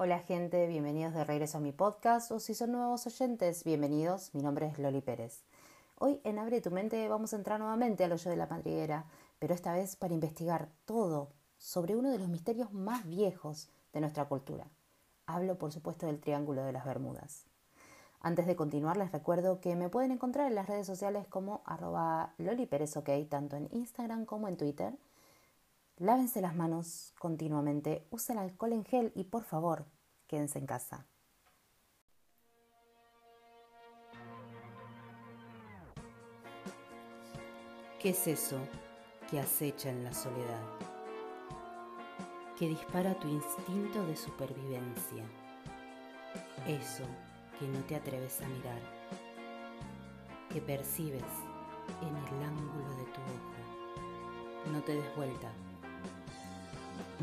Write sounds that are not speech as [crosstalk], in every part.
Hola gente, bienvenidos de regreso a mi podcast o si son nuevos oyentes, bienvenidos. Mi nombre es Loli Pérez. Hoy en Abre tu mente vamos a entrar nuevamente al hoyo de la madriguera, pero esta vez para investigar todo sobre uno de los misterios más viejos de nuestra cultura. Hablo por supuesto del Triángulo de las Bermudas. Antes de continuar les recuerdo que me pueden encontrar en las redes sociales como arroba tanto en Instagram como en Twitter Lávense las manos continuamente, usen alcohol en gel y por favor, quédense en casa. ¿Qué es eso que acecha en la soledad? Que dispara tu instinto de supervivencia. Eso que no te atreves a mirar. Que percibes en el ángulo de tu ojo. No te des vuelta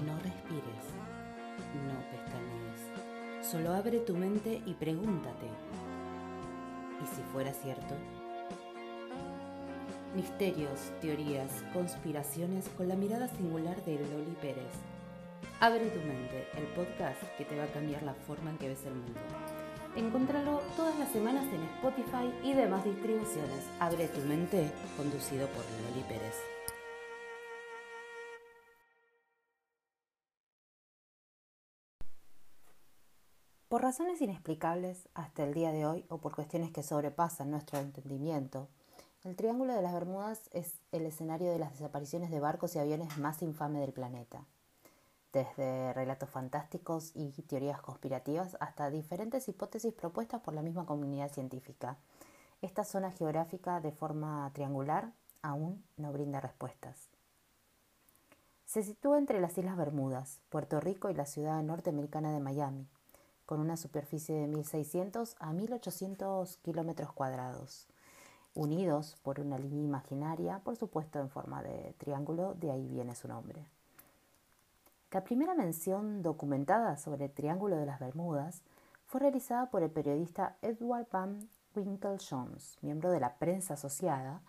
no respires, no pestañees. Solo abre tu mente y pregúntate. ¿Y si fuera cierto? Misterios, teorías, conspiraciones con la mirada singular de Loli Pérez. Abre tu mente, el podcast que te va a cambiar la forma en que ves el mundo. Encontralo todas las semanas en Spotify y demás distribuciones. Abre tu mente, conducido por Loli Pérez. Razones inexplicables hasta el día de hoy o por cuestiones que sobrepasan nuestro entendimiento, el Triángulo de las Bermudas es el escenario de las desapariciones de barcos y aviones más infame del planeta. Desde relatos fantásticos y teorías conspirativas hasta diferentes hipótesis propuestas por la misma comunidad científica. Esta zona geográfica de forma triangular aún no brinda respuestas. Se sitúa entre las Islas Bermudas, Puerto Rico y la ciudad norteamericana de Miami con una superficie de 1.600 a 1.800 kilómetros cuadrados, unidos por una línea imaginaria, por supuesto en forma de triángulo, de ahí viene su nombre. La primera mención documentada sobre el Triángulo de las Bermudas fue realizada por el periodista Edward Van Winkle Jones, miembro de la prensa asociada,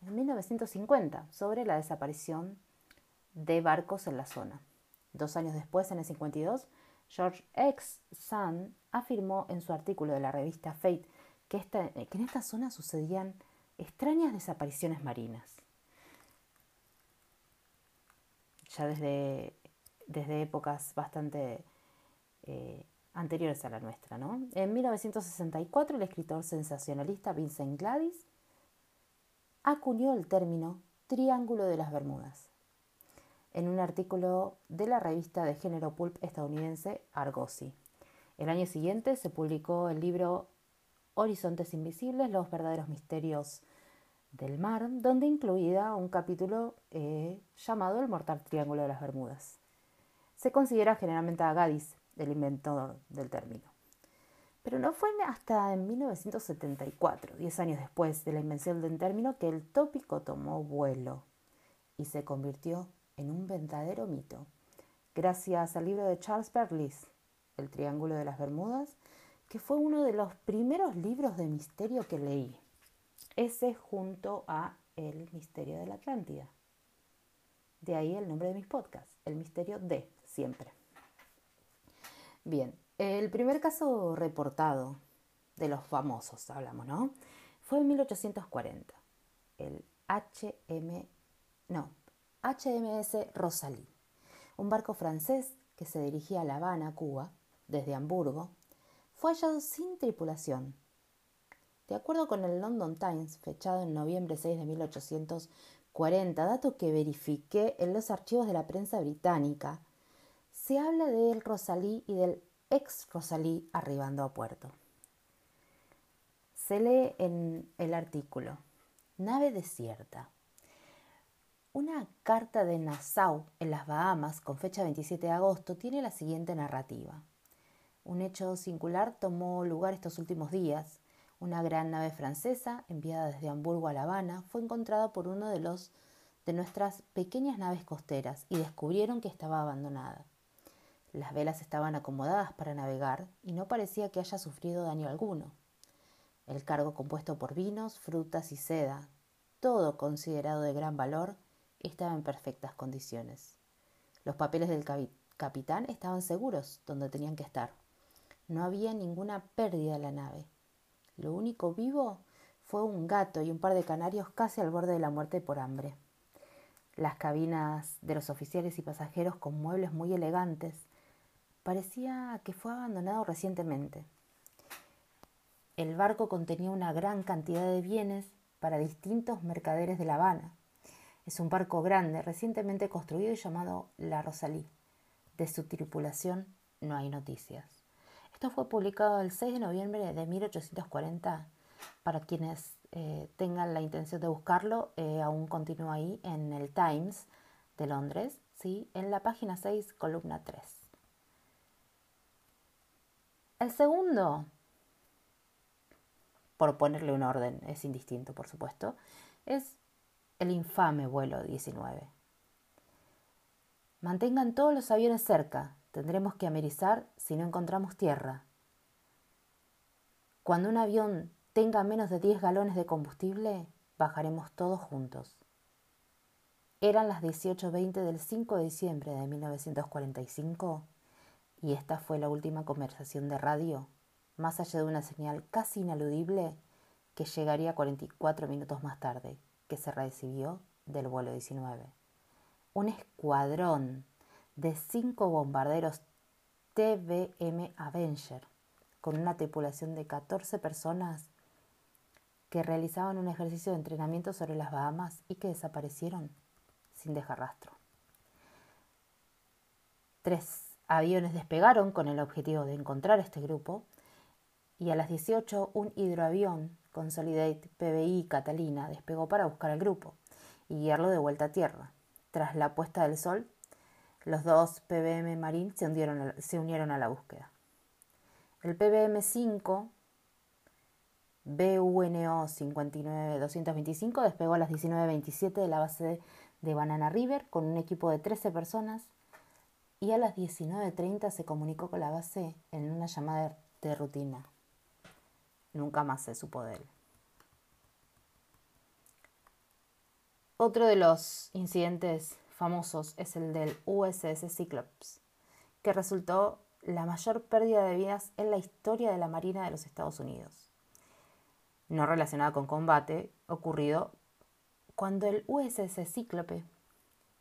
en 1950 sobre la desaparición de barcos en la zona. Dos años después, en el 52, George X. Sand afirmó en su artículo de la revista Fate que, en esta zona sucedían extrañas desapariciones marinas. Ya desde, desde épocas bastante eh, anteriores a la nuestra. ¿no? En 1964 el escritor sensacionalista Vincent Gladys acuñó el término Triángulo de las Bermudas en un artículo de la revista de género pulp estadounidense Argosy. El año siguiente se publicó el libro Horizontes Invisibles, los verdaderos misterios del mar, donde incluida un capítulo eh, llamado El Mortal Triángulo de las Bermudas. Se considera generalmente a Gadis el inventor del término. Pero no fue hasta en 1974, diez años después de la invención del término, que el tópico tomó vuelo y se convirtió en un verdadero mito, gracias al libro de Charles Berlitz, El Triángulo de las Bermudas, que fue uno de los primeros libros de misterio que leí. Ese junto a El Misterio de la Atlántida. De ahí el nombre de mis podcasts, El Misterio de siempre. Bien, el primer caso reportado de los famosos, hablamos, ¿no? Fue en 1840. El HM, no, HMS Rosalie, un barco francés que se dirigía a La Habana, Cuba, desde Hamburgo, fue hallado sin tripulación. De acuerdo con el London Times, fechado en noviembre 6 de 1840, dato que verifiqué en los archivos de la prensa británica, se habla del Rosalie y del ex Rosalie arribando a puerto. Se lee en el artículo, nave desierta, una carta de Nassau en las Bahamas con fecha 27 de agosto tiene la siguiente narrativa. Un hecho singular tomó lugar estos últimos días. Una gran nave francesa, enviada desde Hamburgo a La Habana, fue encontrada por uno de los de nuestras pequeñas naves costeras y descubrieron que estaba abandonada. Las velas estaban acomodadas para navegar y no parecía que haya sufrido daño alguno. El cargo compuesto por vinos, frutas y seda, todo considerado de gran valor, estaba en perfectas condiciones. Los papeles del capitán estaban seguros donde tenían que estar. No había ninguna pérdida en la nave. Lo único vivo fue un gato y un par de canarios casi al borde de la muerte por hambre. Las cabinas de los oficiales y pasajeros con muebles muy elegantes parecía que fue abandonado recientemente. El barco contenía una gran cantidad de bienes para distintos mercaderes de La Habana. Es un barco grande, recientemente construido y llamado La Rosalí. De su tripulación no hay noticias. Esto fue publicado el 6 de noviembre de 1840. Para quienes eh, tengan la intención de buscarlo, eh, aún continúa ahí en el Times de Londres, ¿sí? en la página 6, columna 3. El segundo, por ponerle un orden, es indistinto, por supuesto, es el infame vuelo 19. Mantengan todos los aviones cerca, tendremos que amerizar si no encontramos tierra. Cuando un avión tenga menos de 10 galones de combustible, bajaremos todos juntos. Eran las 18.20 del 5 de diciembre de 1945 y esta fue la última conversación de radio, más allá de una señal casi inaludible que llegaría 44 minutos más tarde, que se recibió del vuelo 19. Un escuadrón de cinco bombarderos TBM Avenger, con una tripulación de 14 personas que realizaban un ejercicio de entrenamiento sobre las Bahamas y que desaparecieron sin dejar rastro. Tres aviones despegaron con el objetivo de encontrar este grupo y a las 18 un hidroavión Consolidate PBI Catalina despegó para buscar al grupo y guiarlo de vuelta a tierra. Tras la puesta del sol, los dos PBM Marine se, se unieron a la búsqueda. El PBM-5 BUNO 59225 despegó a las 19.27 de la base de Banana River con un equipo de 13 personas y a las 19.30 se comunicó con la base en una llamada de rutina. Nunca más se supo de él. Otro de los incidentes famosos es el del USS Cyclops, que resultó la mayor pérdida de vidas en la historia de la Marina de los Estados Unidos no relacionada con combate, ocurrido cuando el USS Cíclope,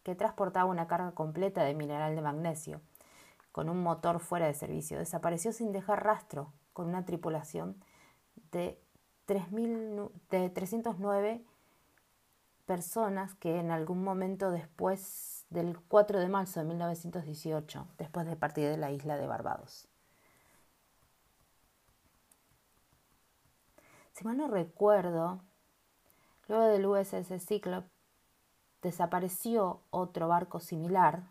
que transportaba una carga completa de mineral de magnesio, con un motor fuera de servicio, desapareció sin dejar rastro con una tripulación de, 3.000, de 309 personas que en algún momento después del 4 de marzo de 1918, después de partir de la isla de Barbados. Si mal no recuerdo, luego del USS Cyclops desapareció otro barco similar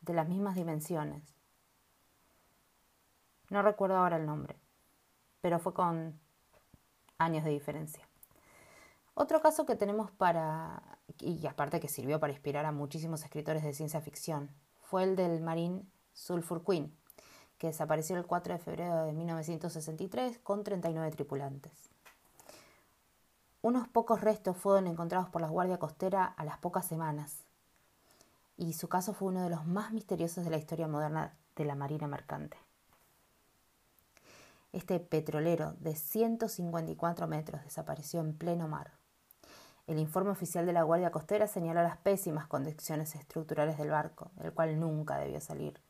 de las mismas dimensiones. No recuerdo ahora el nombre, pero fue con años de diferencia. Otro caso que tenemos para, y aparte que sirvió para inspirar a muchísimos escritores de ciencia ficción, fue el del Marine Sulphur Queen, que desapareció el 4 de febrero de 1963 con 39 tripulantes. Unos pocos restos fueron encontrados por la Guardia Costera a las pocas semanas, y su caso fue uno de los más misteriosos de la historia moderna de la Marina Mercante. Este petrolero de 154 metros desapareció en pleno mar. El informe oficial de la Guardia Costera señaló las pésimas condiciones estructurales del barco, el cual nunca debió salir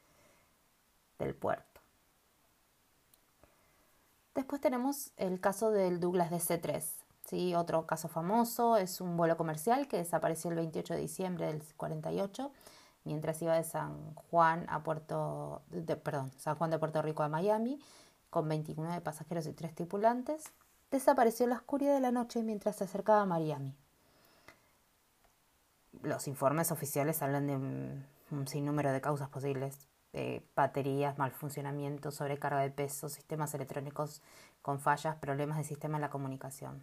del puerto. Después tenemos el caso del Douglas DC-3. ¿sí? Otro caso famoso es un vuelo comercial que desapareció el 28 de diciembre del 48 mientras iba de San Juan a Puerto, perdón, San Juan de Puerto Rico a Miami con 29 pasajeros y 3 tripulantes. Desapareció en la oscuridad de la noche mientras se acercaba a Miami. Los informes oficiales hablan de un sinnúmero de causas posibles, baterías, mal funcionamiento, sobrecarga de peso, sistemas electrónicos con fallas, problemas de sistema en la comunicación.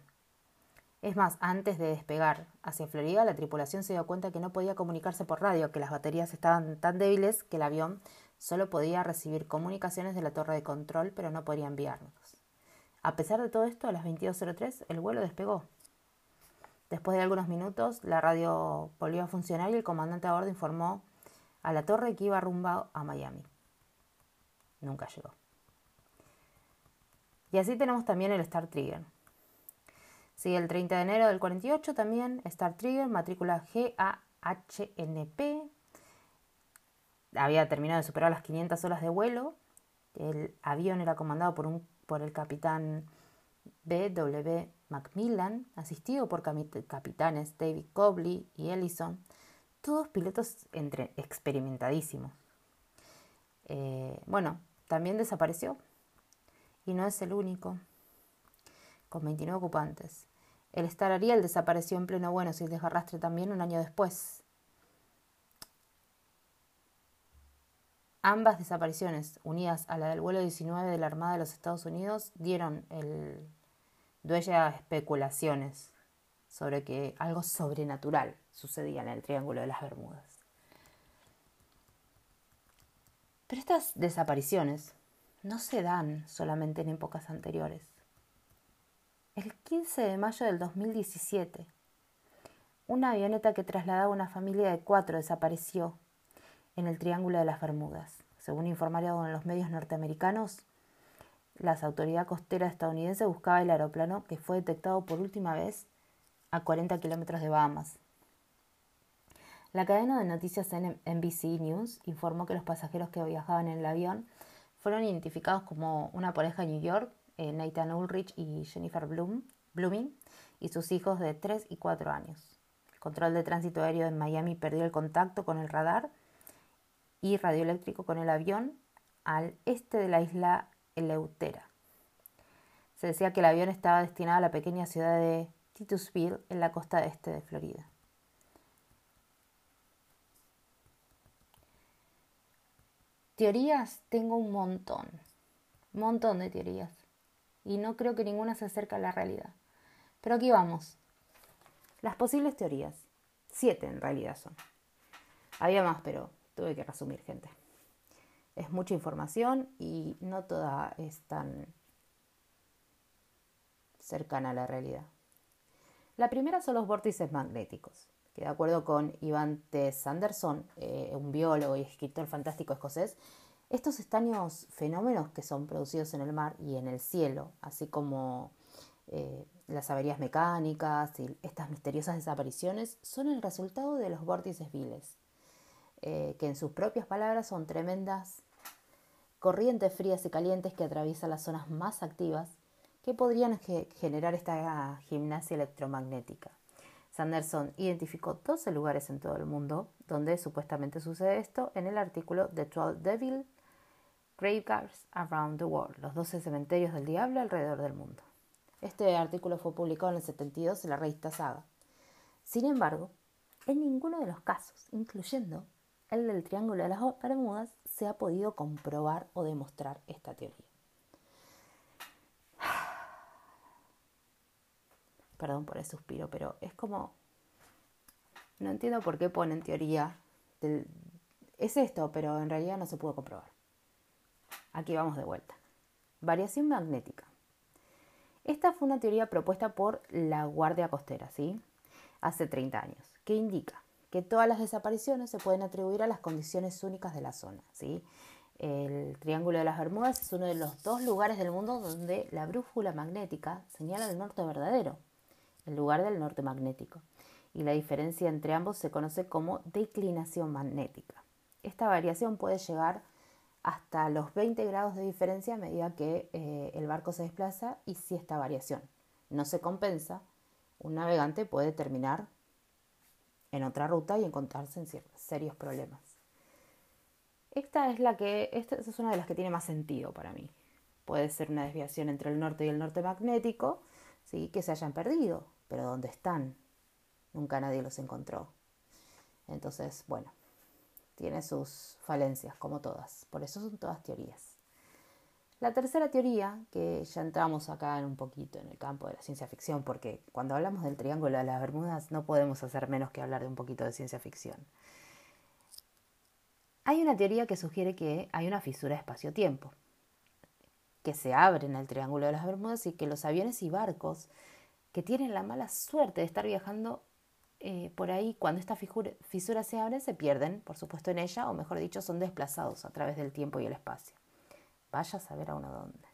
Es más, antes de despegar hacia Florida, la tripulación se dio cuenta que no podía comunicarse por radio, que las baterías estaban tan débiles que el avión solo podía recibir comunicaciones de la torre de control, pero no podía enviarlos. A pesar de todo esto, a las 22.03 el vuelo despegó. Después de algunos minutos, la radio volvió a funcionar y el comandante a bordo informó a la torre que iba rumbo a Miami. Nunca llegó. Y así tenemos también el Star Trigger. Sigue el 30 de enero del 48 también Star Trigger, matrícula GAHNP. Había terminado de superar las 500 horas de vuelo. El avión era comandado por, un, por el capitán B.W. Macmillan, asistido por capitanes David Cobley y Ellison, todos pilotos entre experimentadísimos. Eh, bueno, también desapareció y no es el único, con 29 ocupantes. El Star Ariel desapareció en pleno Buenos Aires de arrastre también un año después. Ambas desapariciones, unidas a la del vuelo 19 de la Armada de los Estados Unidos, dieron el dueña a especulaciones sobre que algo sobrenatural sucedía en el Triángulo de las Bermudas. Pero estas desapariciones no se dan solamente en épocas anteriores. El 15 de mayo del 2017, una avioneta que trasladaba una familia de cuatro desapareció en el Triángulo de las Bermudas. Según informaron los medios norteamericanos, las autoridades costeras estadounidenses buscaba el aeroplano que fue detectado por última vez a 40 kilómetros de Bahamas. La cadena de noticias NBC News informó que los pasajeros que viajaban en el avión fueron identificados como una pareja de New York, eh, Nathan Ulrich y Jennifer Bloom, Blooming, y sus hijos de 3 y 4 años. El control de tránsito aéreo en Miami perdió el contacto con el radar y radioeléctrico con el avión al este de la isla Eleutera. Se decía que el avión estaba destinado a la pequeña ciudad de Titusville, en la costa este de Florida. Teorías tengo un montón, montón de teorías, y no creo que ninguna se acerque a la realidad. Pero aquí vamos. Las posibles teorías, siete en realidad son. Había más, pero tuve que resumir, gente es mucha información y no toda es tan cercana a la realidad. La primera son los vórtices magnéticos, que de acuerdo con Ivan T. Sanderson, eh, un biólogo y escritor fantástico escocés, estos extraños fenómenos que son producidos en el mar y en el cielo, así como eh, las averías mecánicas y estas misteriosas desapariciones, son el resultado de los vórtices viles, eh, que en sus propias palabras son tremendas corrientes frías y calientes que atraviesan las zonas más activas que podrían generar esta gimnasia electromagnética. Sanderson identificó 12 lugares en todo el mundo donde supuestamente sucede esto en el artículo The 12 Devil Graveyards Around the World, los 12 cementerios del diablo alrededor del mundo. Este artículo fue publicado en el 72 en la revista Saga. Sin embargo, en ninguno de los casos, incluyendo el del Triángulo de las Bermudas, se ha podido comprobar o demostrar esta teoría. [sighs] Perdón por el suspiro, pero es como... No entiendo por qué ponen teoría. Es esto, pero en realidad no se pudo comprobar. Aquí vamos de vuelta. Variación magnética. Esta fue una teoría propuesta por la Guardia Costera, ¿sí? Hace 30 años, que indica que todas las desapariciones se pueden atribuir a las condiciones únicas de la zona. ¿sí? El Triángulo de las Bermudas es uno de los dos lugares del mundo donde la brújula magnética señala el norte verdadero, en lugar del norte magnético, y la diferencia entre ambos se conoce como declinación magnética. Esta variación puede llegar hasta los 20 grados de diferencia a medida que eh, el barco se desplaza y si esta variación no se compensa, un navegante puede terminar en otra ruta y encontrarse en serios problemas. Esta es la que, esta es una de las que tiene más sentido para mí. Puede ser una desviación entre el norte y el norte magnético, ¿sí? que se hayan perdido, pero ¿dónde están? Nunca nadie los encontró. Entonces, bueno, tiene sus falencias, como todas. Por eso son todas teorías. La tercera teoría, que ya entramos acá en un poquito en el campo de la ciencia ficción, porque cuando hablamos del Triángulo de las Bermudas no podemos hacer menos que hablar de un poquito de ciencia ficción. Hay una teoría que sugiere que hay una fisura espacio-tiempo, que se abre en el Triángulo de las Bermudas y que los aviones y barcos que tienen la mala suerte de estar viajando eh, por ahí, cuando estas fisuras se abren, se pierden, por supuesto, en ella, o mejor dicho, son desplazados a través del tiempo y el espacio. Vaya a saber a uno dónde.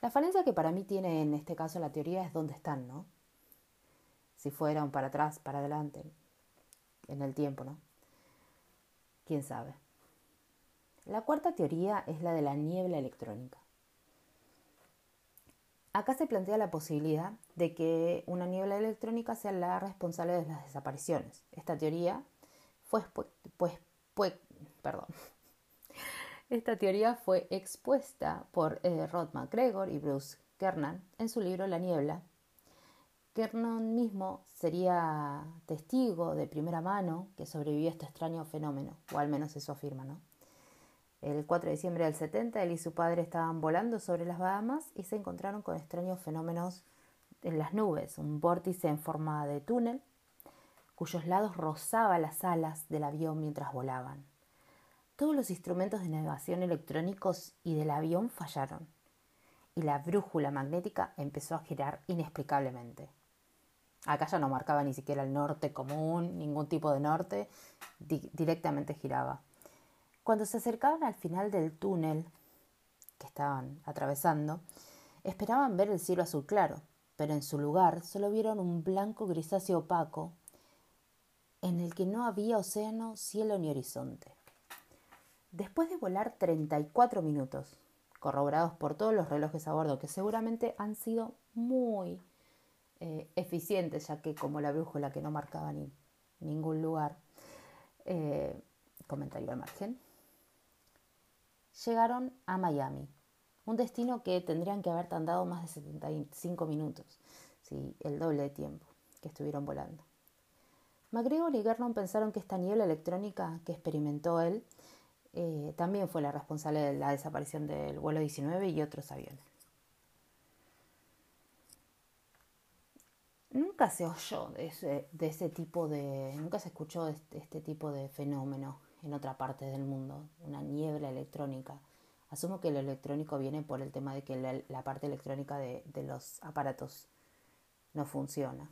La falencia que para mí tiene en este caso la teoría es dónde están, ¿no? Si fueran para atrás, para adelante, en el tiempo, ¿no? ¿Quién sabe? La cuarta teoría es la de la niebla electrónica. Acá se plantea la posibilidad de que una niebla electrónica sea la responsable de las desapariciones. Esta teoría fue, pues, perdón. Esta teoría fue expuesta por eh, Rod McGregor y Bruce Kernan en su libro La niebla. Kernan mismo sería testigo de primera mano que sobrevivió a este extraño fenómeno, o al menos eso afirma. El 4 de diciembre del 70, él y su padre estaban volando sobre las Bahamas y se encontraron con extraños fenómenos en las nubes, un vórtice en forma de túnel, cuyos lados rozaba las alas del avión mientras volaban. Todos los instrumentos de navegación electrónicos y del avión fallaron, y la brújula magnética empezó a girar inexplicablemente. Acá ya no marcaba ni siquiera el norte común, ningún tipo de norte, directamente giraba. Cuando se acercaban al final del túnel que estaban atravesando, esperaban ver el cielo azul claro, pero en su lugar solo vieron un blanco grisáceo opaco en el que no había océano, cielo ni horizonte. Después de volar 34 minutos, corroborados por todos los relojes a bordo, que seguramente han sido muy eh, eficientes, ya que como la brújula que no marcaba ni ningún lugar, eh, comentario al margen, llegaron a Miami, un destino que tendrían que haber tardado más de 75 minutos, ¿sí? el doble de tiempo que estuvieron volando. McGregor y Gernon pensaron que esta niebla electrónica que experimentó él eh, también fue la responsable de la desaparición del vuelo 19 y otros aviones. Nunca se oyó de ese, tipo de, nunca se escuchó este, este tipo de fenómeno en otra parte del mundo, una niebla electrónica. Asumo que el electrónico viene por el tema de que la, parte electrónica de, los aparatos no funciona.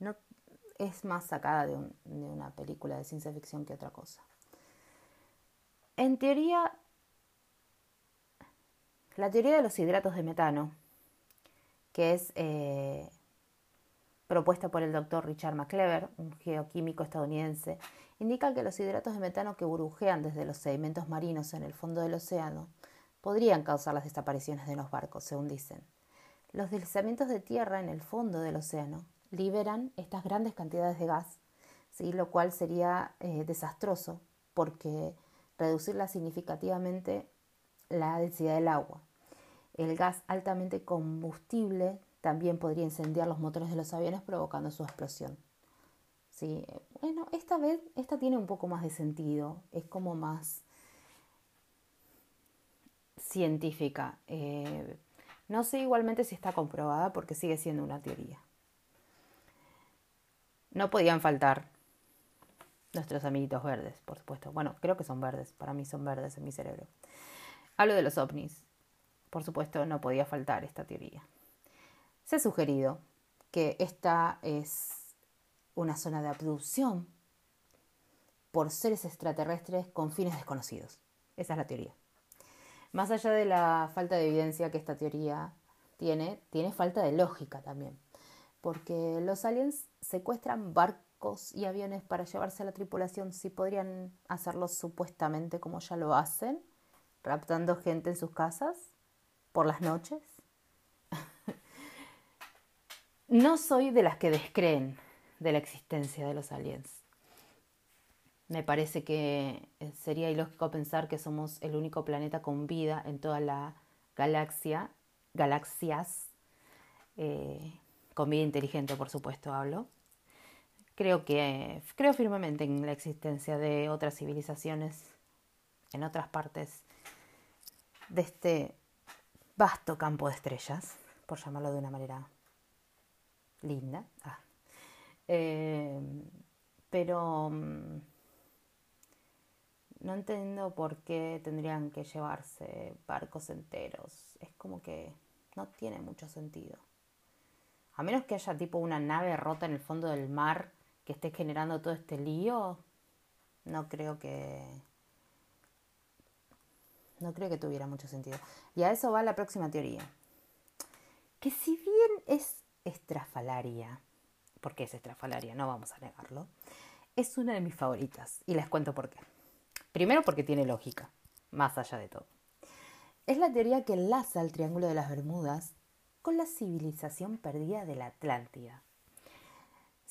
No, es más sacada de, de una película de ciencia ficción que otra cosa. En teoría, la teoría de los hidratos de metano, que es eh, propuesta por el doctor Richard McClever, un geoquímico estadounidense, indica que los hidratos de metano que burbujean desde los sedimentos marinos en el fondo del océano podrían causar las desapariciones de los barcos, según dicen. Los deslizamientos de tierra en el fondo del océano liberan estas grandes cantidades de gas, lo cual sería eh, desastroso porque reducirla significativamente la densidad del agua. El gas altamente combustible también podría incendiar los motores de los aviones provocando su explosión. Sí, bueno, esta vez, esta tiene un poco más de sentido, es como más científica. Eh, no sé igualmente si está comprobada porque sigue siendo una teoría. No podían faltar nuestros amiguitos verdes, por supuesto. Bueno, creo que son verdes, para mí son verdes en mi cerebro. Hablo de los ovnis. Por supuesto, no podía faltar esta teoría. Se ha sugerido que esta es una zona de abducción por seres extraterrestres con fines desconocidos. Esa es la teoría. Más allá de la falta de evidencia que esta teoría tiene, tiene falta de lógica también. Porque los aliens secuestran barcos y aviones para llevarse a la tripulación si podrían hacerlo supuestamente como ya lo hacen, raptando gente en sus casas por las noches. [laughs] No soy de las que descreen de la existencia de los aliens. Me parece que eh, sería ilógico pensar que somos el único planeta con vida en toda la galaxia, galaxias, eh, con vida inteligente, por supuesto, hablo. Creo que creo firmemente en la existencia de otras civilizaciones en otras partes de este vasto campo de estrellas, por llamarlo de una manera linda. Ah. Eh, pero mm, no entiendo por qué tendrían que llevarse barcos enteros. Es como que no tiene mucho sentido. A menos que haya tipo una nave rota en el fondo del mar que esté generando todo este lío, no creo que no creo que tuviera mucho sentido. Y a eso va la próxima teoría. Que si bien es estrafalaria, porque es estrafalaria, no vamos a negarlo, es una de mis favoritas. Y les cuento por qué. Primero porque tiene lógica, más allá de todo. Es la teoría que enlaza el Triángulo de las Bermudas con la civilización perdida de la Atlántida.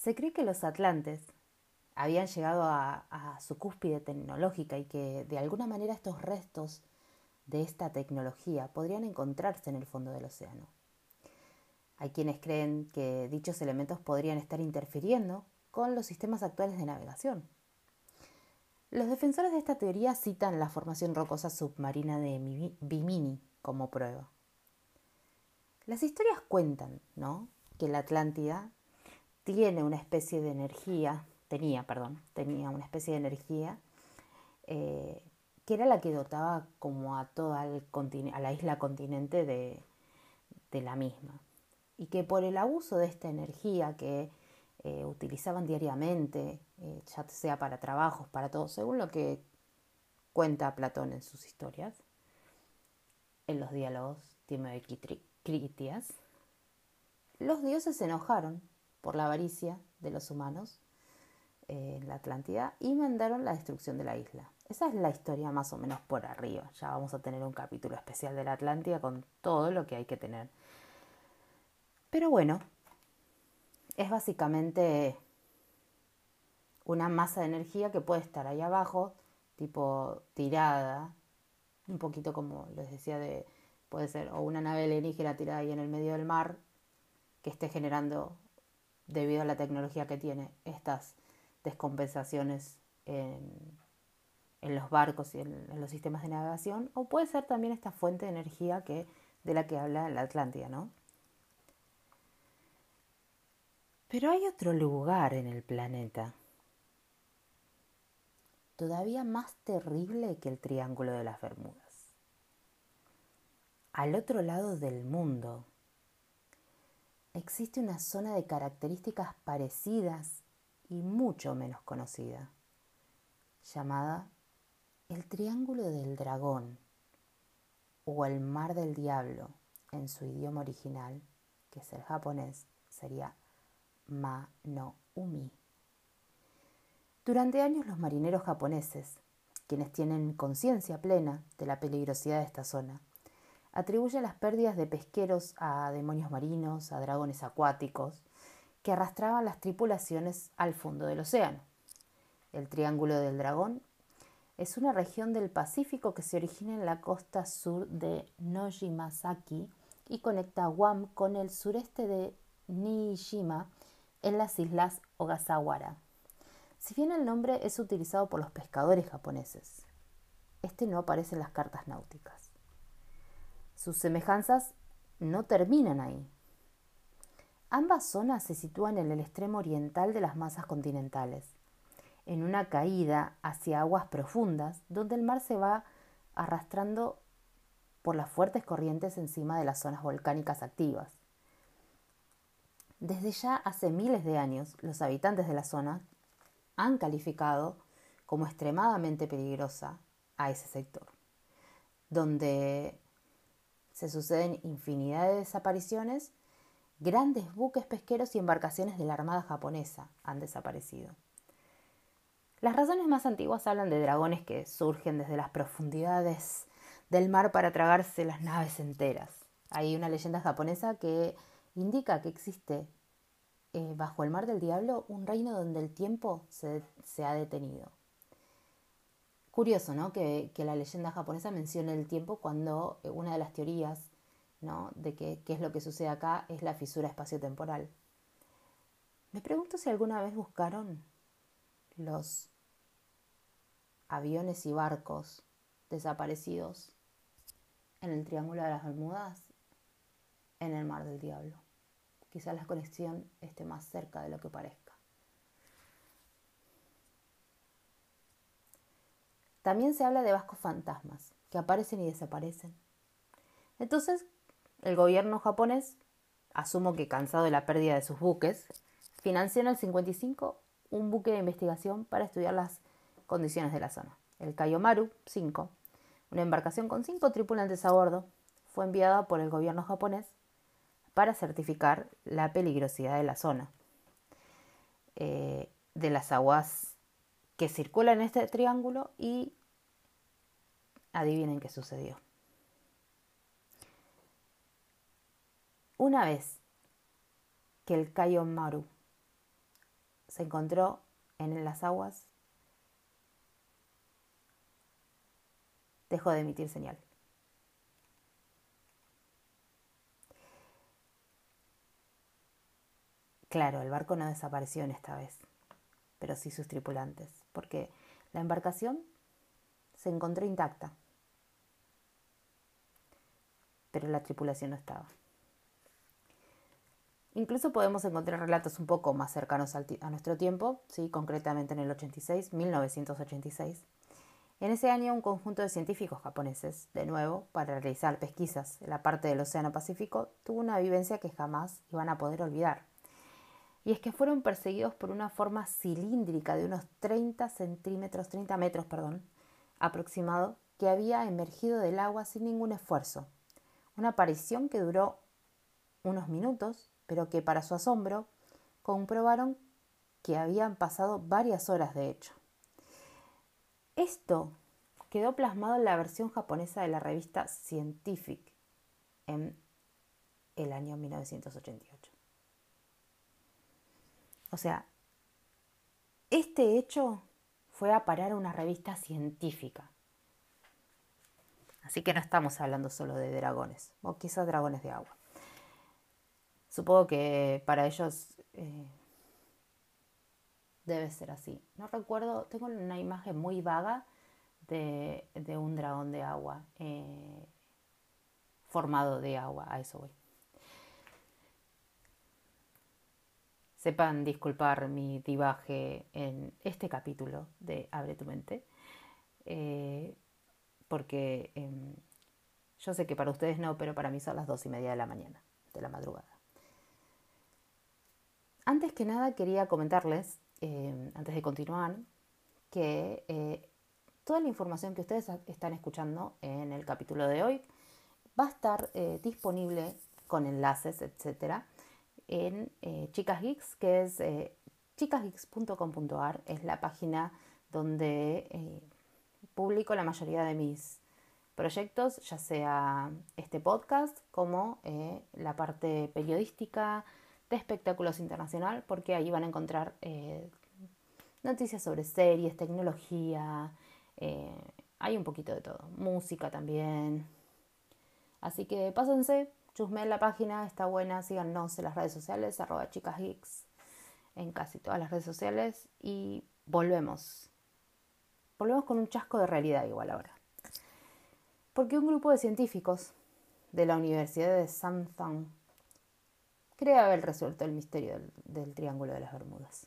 Se cree que los atlantes habían llegado a, su cúspide tecnológica y que de alguna manera estos restos de esta tecnología podrían encontrarse en el fondo del océano. Hay quienes creen que dichos elementos podrían estar interfiriendo con los sistemas actuales de navegación. Los defensores de esta teoría citan la formación rocosa submarina de Bimini como prueba. Las historias cuentan, ¿no? Que la Atlántida tiene una especie de energía, tenía, perdón, tenía una especie de energía eh, que era la que dotaba como a toda la isla continente de, de, la misma. Y que por el abuso de esta energía que eh, utilizaban diariamente, eh, ya sea para trabajos, para todo, según lo que cuenta Platón en sus historias, en los diálogos Timeo y Critias, los dioses se enojaron por la avaricia de los humanos en la Atlántida y mandaron la destrucción de la isla. Esa es la historia más o menos por arriba. Ya vamos a tener un capítulo especial de la Atlántida con todo lo que hay que tener. Pero bueno, es básicamente una masa de energía que puede estar ahí abajo, tipo tirada, un poquito como les decía de puede ser o una nave alienígena tirada ahí en el medio del mar que esté generando debido a la tecnología que tiene estas descompensaciones en en los barcos y en, los sistemas de navegación, o puede ser también esta fuente de energía que, de la que habla la Atlántida, ¿no? Pero hay otro lugar en el planeta, todavía más terrible que el Triángulo de las Bermudas. Al otro lado del mundo existe una zona de características parecidas y mucho menos conocida, llamada el Triángulo del Dragón o el Mar del Diablo en su idioma original, que es el japonés, sería Ma no Umi. Durante años los marineros japoneses, quienes tienen conciencia plena de la peligrosidad de esta zona, atribuyen las pérdidas de pesqueros a demonios marinos, a dragones acuáticos, que arrastraban las tripulaciones al fondo del océano. El Triángulo del Dragón es una región del Pacífico que se origina en la costa sur de Nojimasaki y conecta a Guam con el sureste de Niijima en las islas Ogasawara. Si bien el nombre es utilizado por los pescadores japoneses, este no aparece en las cartas náuticas. Sus semejanzas no terminan ahí. Ambas zonas se sitúan en el extremo oriental de las masas continentales en una caída hacia aguas profundas, donde el mar se va arrastrando por las fuertes corrientes encima de las zonas volcánicas activas. Desde ya hace miles de años, los habitantes de la zona han calificado como extremadamente peligrosa a ese sector, donde se suceden infinidad de desapariciones, grandes buques pesqueros y embarcaciones de la Armada japonesa han desaparecido. Las razones más antiguas hablan de dragones que surgen desde las profundidades del mar para tragarse las naves enteras. Hay una leyenda japonesa que indica que existe eh, bajo el mar del diablo un reino donde el tiempo se, ha detenido. Curioso, ¿no? Que, la leyenda japonesa mencione el tiempo cuando eh, una de las teorías ¿no? de qué es lo que sucede acá es la fisura espaciotemporal. Me pregunto si alguna vez buscaron los aviones y barcos desaparecidos en el Triángulo de las Bermudas, en el Mar del Diablo. Quizás la conexión esté más cerca de lo que parezca. También se habla de vascos fantasmas, que aparecen y desaparecen. Entonces, el gobierno japonés asumo que cansado de la pérdida de sus buques, financió en el 55 un buque de investigación para estudiar las condiciones de la zona. El Kayomaru 5, una embarcación con cinco tripulantes a bordo, fue enviada por el gobierno japonés para certificar la peligrosidad de la zona, eh, de las aguas que circulan en este triángulo y adivinen qué sucedió. Una vez que el Kayon Maru se encontró en las aguas, dejó de emitir señal. Claro, el barco no desapareció en esta vez, pero sí sus tripulantes, porque la embarcación se encontró intacta, pero la tripulación no estaba. Incluso podemos encontrar relatos un poco más cercanos a nuestro tiempo, ¿sí? concretamente en el 86, 1986. En ese año un conjunto de científicos japoneses, de nuevo, para realizar pesquisas en la parte del Océano Pacífico, tuvo una vivencia que jamás iban a poder olvidar. Y es que fueron perseguidos por una forma cilíndrica de unos 30 centímetros, 30 metros, perdón, aproximado, que había emergido del agua sin ningún esfuerzo. Una aparición que duró unos minutos pero que para su asombro comprobaron que habían pasado varias horas de hecho. Esto quedó plasmado en la versión japonesa de la revista Scientific en el año 1988. O sea, este hecho fue a parar a una revista científica. Así que no estamos hablando solo de dragones, o quizás dragones de agua. Supongo que para ellos eh, debe ser así. No recuerdo, tengo una imagen muy vaga de, un dragón de agua, eh, formado de agua, a eso voy. Sepan disculpar mi divaje en este capítulo de Abre tu mente, eh, porque em, yo sé que para ustedes no, pero para mí son las dos y media de la mañana, de la madrugada. Antes que nada quería comentarles, eh, antes de continuar, que eh, toda la información que ustedes están escuchando en el capítulo de hoy va a estar eh, disponible con enlaces, etcétera, en Chicas Geeks, que es chicasgeeks.com.ar, es la página donde publico la mayoría de mis proyectos, ya sea este podcast como la parte periodística, de espectáculos internacional, porque ahí van a encontrar eh, noticias sobre series, tecnología, eh, hay un poquito de todo, música también. Así que pásense, chusmeen la página, está buena, síganos en las redes sociales, arroba en casi todas las redes sociales y volvemos. Volvemos con un chasco de realidad igual ahora. Porque un grupo de científicos de la Universidad de Samsung cree haber resuelto el misterio del, Triángulo de las Bermudas.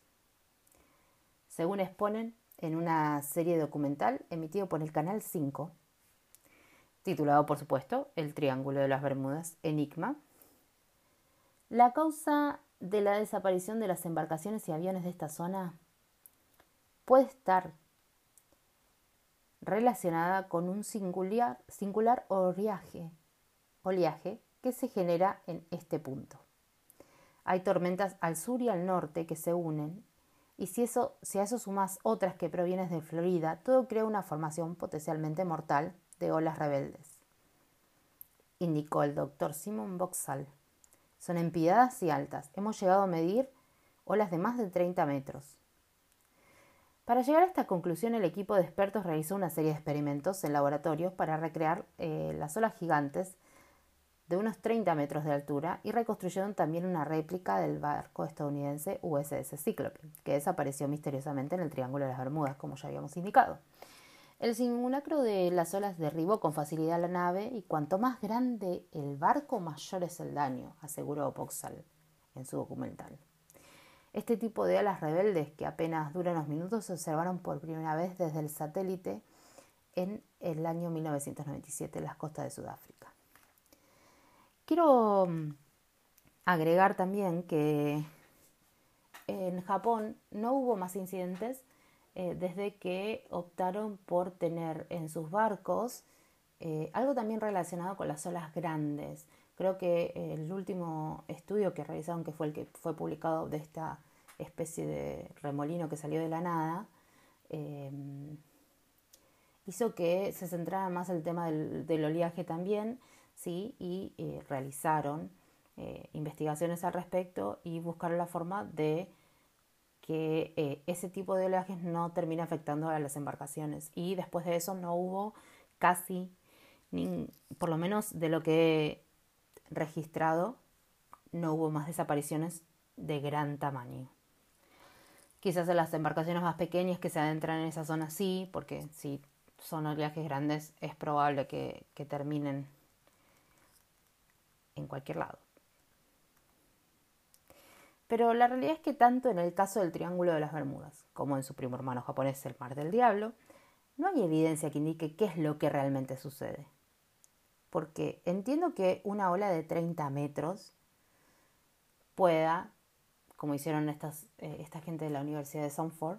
Según exponen en una serie documental emitido por el Canal 5, titulado por supuesto El Triángulo de las Bermudas, Enigma, la causa de la desaparición de las embarcaciones y aviones de esta zona puede estar relacionada con un singular, singular oleaje que se genera en este punto. Hay tormentas al sur y al norte que se unen, y si, eso, si a eso sumas otras que provienen de Florida, todo crea una formación potencialmente mortal de olas rebeldes, indicó el doctor Simon Boxall. Son empidadas y altas. Hemos llegado a medir olas de más de 30 metros. Para llegar a esta conclusión, el equipo de expertos realizó una serie de experimentos en laboratorios para recrear eh, las olas gigantes de unos 30 metros de altura y reconstruyeron también una réplica del barco estadounidense USS Cyclope, que desapareció misteriosamente en el Triángulo de las Bermudas, como ya habíamos indicado. El simulacro de las olas derribó con facilidad la nave y cuanto más grande el barco, mayor es el daño, aseguró Poxal en su documental. Este tipo de olas rebeldes, que apenas duran unos minutos, se observaron por primera vez desde el satélite en el año 1997 en las costas de Sudáfrica. Quiero mm, agregar también que en Japón no hubo más incidentes eh, desde que optaron por tener en sus barcos eh, algo también relacionado con las olas grandes. Creo que el último estudio que realizaron, que fue el que fue publicado de esta especie de remolino que salió de la nada, eh, hizo que se centrara más el tema del, oleaje también, ¿sí? y realizaron investigaciones al respecto y buscaron la forma de que eh, ese tipo de oleajes no termina afectando a las embarcaciones. Y después de eso no hubo casi, ni, por lo menos de lo que he registrado, no hubo más desapariciones de gran tamaño. Quizás en las embarcaciones más pequeñas que se adentran en esa zona sí, porque si son oleajes grandes es probable que terminen en cualquier lado. Pero la realidad es que tanto en el caso del Triángulo de las Bermudas como en su primo hermano japonés, el Mar del Diablo, no hay evidencia que indique qué es lo que realmente sucede. Porque entiendo que una ola de 30 metros pueda, como hicieron estas, eh, esta gente de la Universidad de Sanford,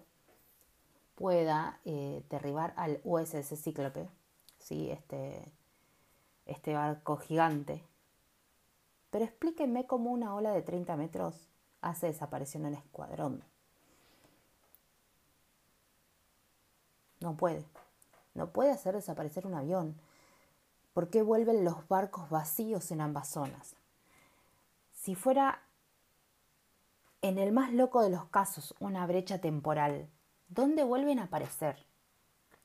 pueda eh, derribar al USS Cíclope, ¿sí? este, este barco gigante. Pero explíquenme cómo una ola de 30 metros hace desaparición en escuadrón. No puede. No puede hacer desaparecer un avión. ¿Por qué vuelven los barcos vacíos en ambas zonas? Si fuera, en el más loco de los casos, una brecha temporal, ¿dónde vuelven a aparecer?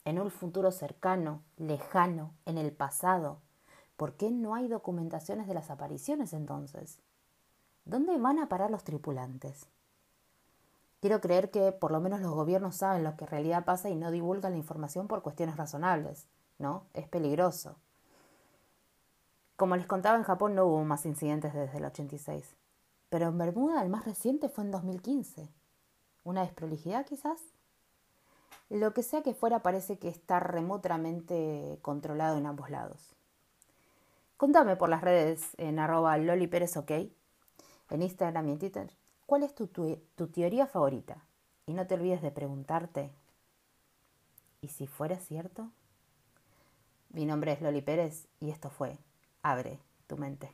¿En un futuro cercano, lejano, en el pasado? ¿Por qué no hay documentaciones de las apariciones entonces? ¿Dónde van a parar los tripulantes? Quiero creer que por lo menos los gobiernos saben lo que en realidad pasa y no divulgan la información por cuestiones razonables, ¿no? Es peligroso. Como les contaba, en Japón no hubo más incidentes desde el 86, pero en Bermuda el más reciente fue en 2015. ¿Una desprolijidad quizás? Lo que sea que fuera parece que está remotamente controlado en ambos lados. Contame por las redes en arroba loliperezok en Instagram y en Twitter, ¿cuál es tu, teoría favorita? Y no te olvides de preguntarte, ¿y si fuera cierto? Mi nombre es Loli Pérez y esto fue Abre tu mente.